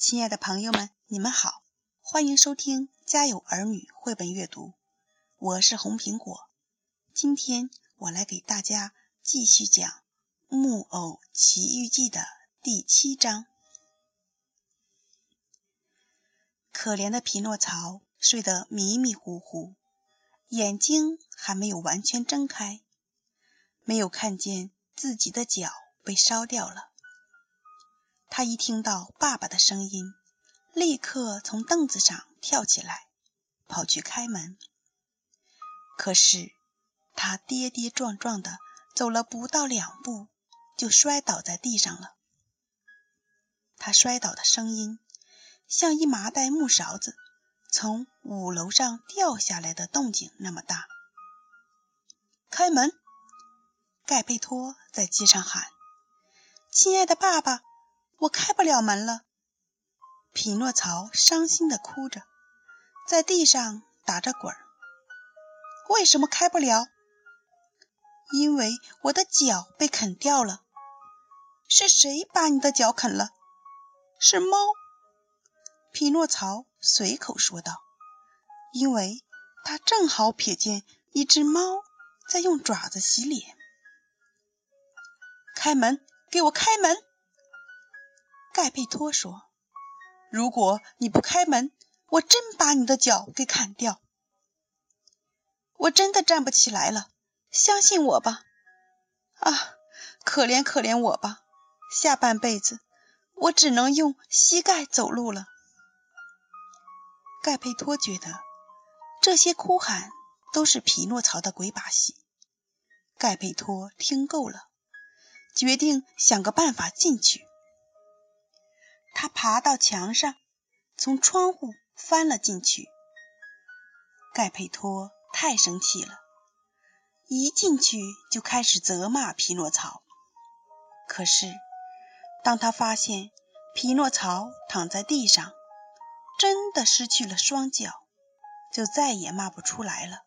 亲爱的朋友们，你们好，欢迎收听《家有儿女》绘本阅读，我是红苹果。今天我来给大家继续讲《木偶奇遇记》的第七章。可怜的匹诺曹睡得迷迷糊糊，眼睛还没有完全睁开，没有看见自己的脚被烧掉了。他一听到爸爸的声音，立刻从凳子上跳起来，跑去开门。可是他跌跌撞撞的走了不到两步，就摔倒在地上了。他摔倒的声音像一麻袋木勺子从五楼上掉下来的动静那么大。开门！盖贝托在街上喊：“亲爱的爸爸！”我开不了门了，匹诺曹伤心的哭着，在地上打着滚儿。为什么开不了？因为我的脚被啃掉了。是谁把你的脚啃了？是猫。匹诺曹随口说道，因为他正好瞥见一只猫在用爪子洗脸。开门，给我开门！盖佩托说：“如果你不开门，我真把你的脚给砍掉。我真的站不起来了，相信我吧。啊，可怜可怜我吧，下半辈子我只能用膝盖走路了。”盖佩托觉得这些哭喊都是匹诺曹的鬼把戏。盖佩托听够了，决定想个办法进去。他爬到墙上，从窗户翻了进去。盖佩托太生气了，一进去就开始责骂匹诺曹。可是，当他发现匹诺曹躺在地上，真的失去了双脚，就再也骂不出来了。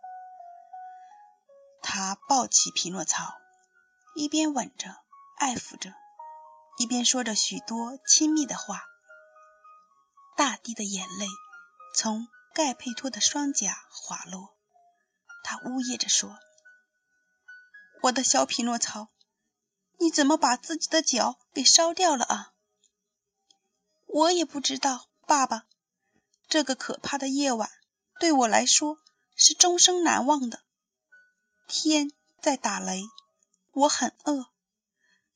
他抱起匹诺曹，一边吻着，爱抚着。一边说着许多亲密的话，大滴的眼泪从盖佩托的双颊滑落。他呜咽着说：“我的小匹诺曹，你怎么把自己的脚给烧掉了啊？”我也不知道，爸爸。这个可怕的夜晚对我来说是终生难忘的。天在打雷，我很饿。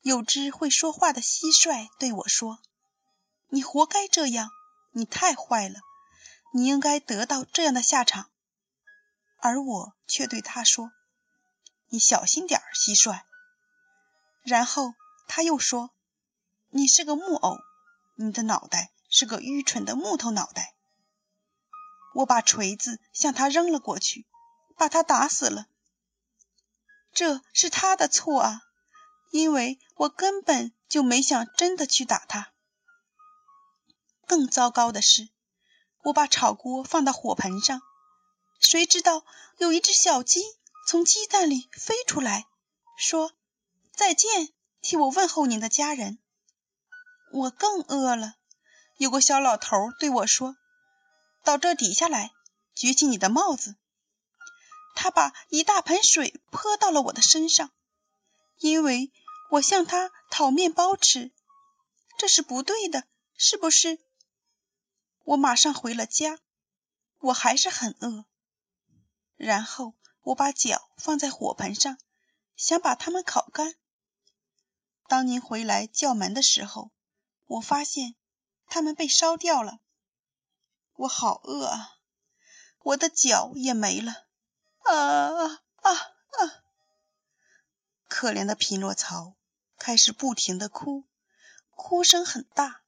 有只会说话的蟋蟀对我说：“你活该这样，你太坏了，你应该得到这样的下场。”而我却对他说：“你小心点儿，蟋蟀。”然后他又说：“你是个木偶，你的脑袋是个愚蠢的木头脑袋。”我把锤子向他扔了过去，把他打死了。这是他的错啊。因为我根本就没想真的去打他。更糟糕的是，我把炒锅放到火盆上，谁知道有一只小鸡从鸡蛋里飞出来，说：“再见，替我问候您的家人。”我更饿了。有个小老头对我说：“到这底下来，举起你的帽子。”他把一大盆水泼到了我的身上。因为我向他讨面包吃，这是不对的，是不是？我马上回了家，我还是很饿。然后我把脚放在火盆上，想把它们烤干。当您回来叫门的时候，我发现它们被烧掉了。我好饿啊！我的脚也没了。啊啊啊啊！可怜的匹诺曹开始不停的哭，哭声很大，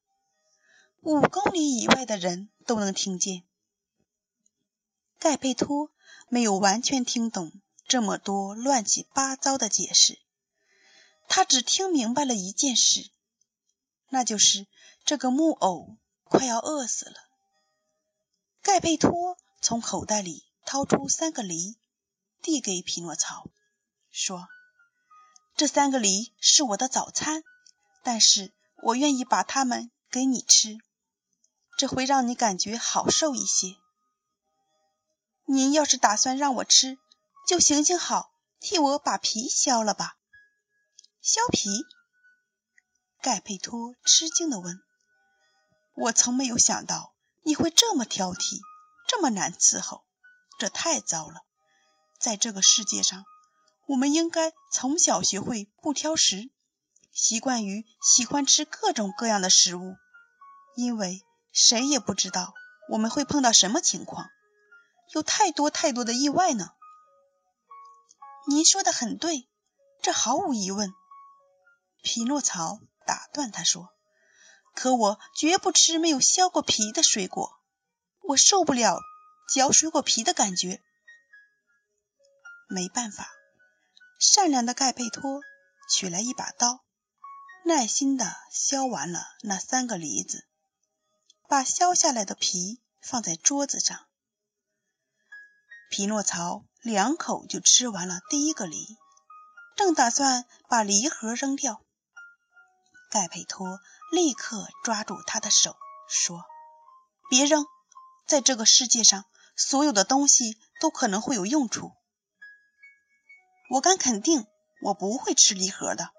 五公里以外的人都能听见。盖佩托没有完全听懂这么多乱七八糟的解释，他只听明白了一件事，那就是这个木偶快要饿死了。盖佩托从口袋里掏出三个梨，递给匹诺曹，说。这三个梨是我的早餐，但是我愿意把它们给你吃。这会让你感觉好受一些。您要是打算让我吃，就行行好，替我把皮削了吧。削皮？盖佩托吃惊地问。我从没有想到你会这么挑剔，这么难伺候，这太糟了。在这个世界上，我们应该从小学会不挑食，习惯于喜欢吃各种各样的食物，因为谁也不知道我们会碰到什么情况。有太多太多的意外呢。您说的很对，这毫无疑问。匹诺曹打断他说：“可我绝不吃没有削过皮的水果，我受不了嚼水果皮的感觉。”没办法，善良的盖佩托取来一把刀，耐心地削完了那三个梨子，把削下来的皮放在桌子上。匹诺曹两口就吃完了第一个梨，正打算把梨核扔掉，盖佩托立刻抓住他的手说：“别扔，在这个世界上，所有的东西都可能会有用处。我敢肯定，我不会吃梨核的。”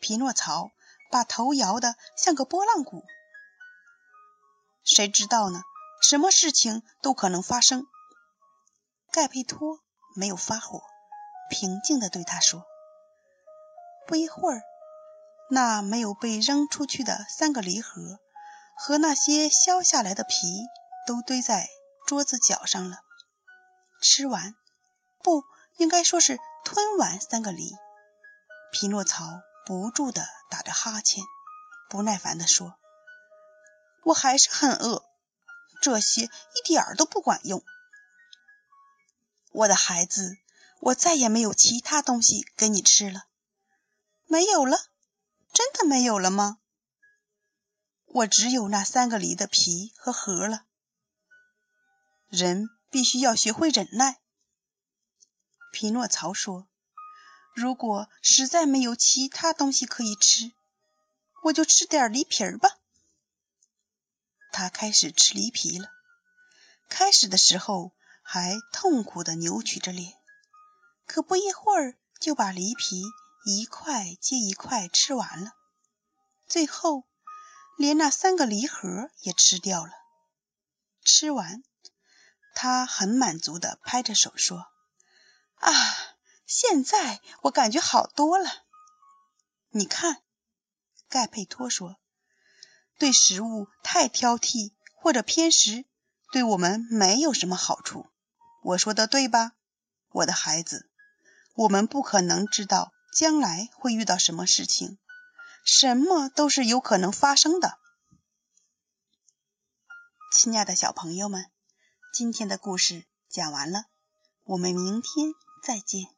匹诺曹把头摇得像个拨浪鼓。谁知道呢？什么事情都可能发生。盖佩托没有发火，平静地对他说：“不一会儿，那没有被扔出去的三个梨核和那些削下来的皮都堆在桌子角上了。吃完，不应该说是吞完三个梨。”匹诺曹不住地打着哈欠，不耐烦地说：“我还是很饿，这些一点儿都不管用。”我的孩子，我再也没有其他东西给你吃了。没有了？真的没有了吗？我只有那三个梨的皮和核了。人必须要学会忍耐。匹诺曹说：“如果实在没有其他东西可以吃，我就吃点梨皮儿吧。”他开始吃梨皮了。开始的时候。还痛苦地扭曲着脸，可不一会儿就把梨皮一块接一块吃完了，最后连那三个梨核也吃掉了。吃完，他很满足地拍着手说：“啊，现在我感觉好多了。”你看，盖佩托说：“对食物太挑剔或者偏食，对我们没有什么好处。”我说的对吧，我的孩子？我们不可能知道将来会遇到什么事情，什么都是有可能发生的。亲爱的小朋友们，今天的故事讲完了，我们明天再见。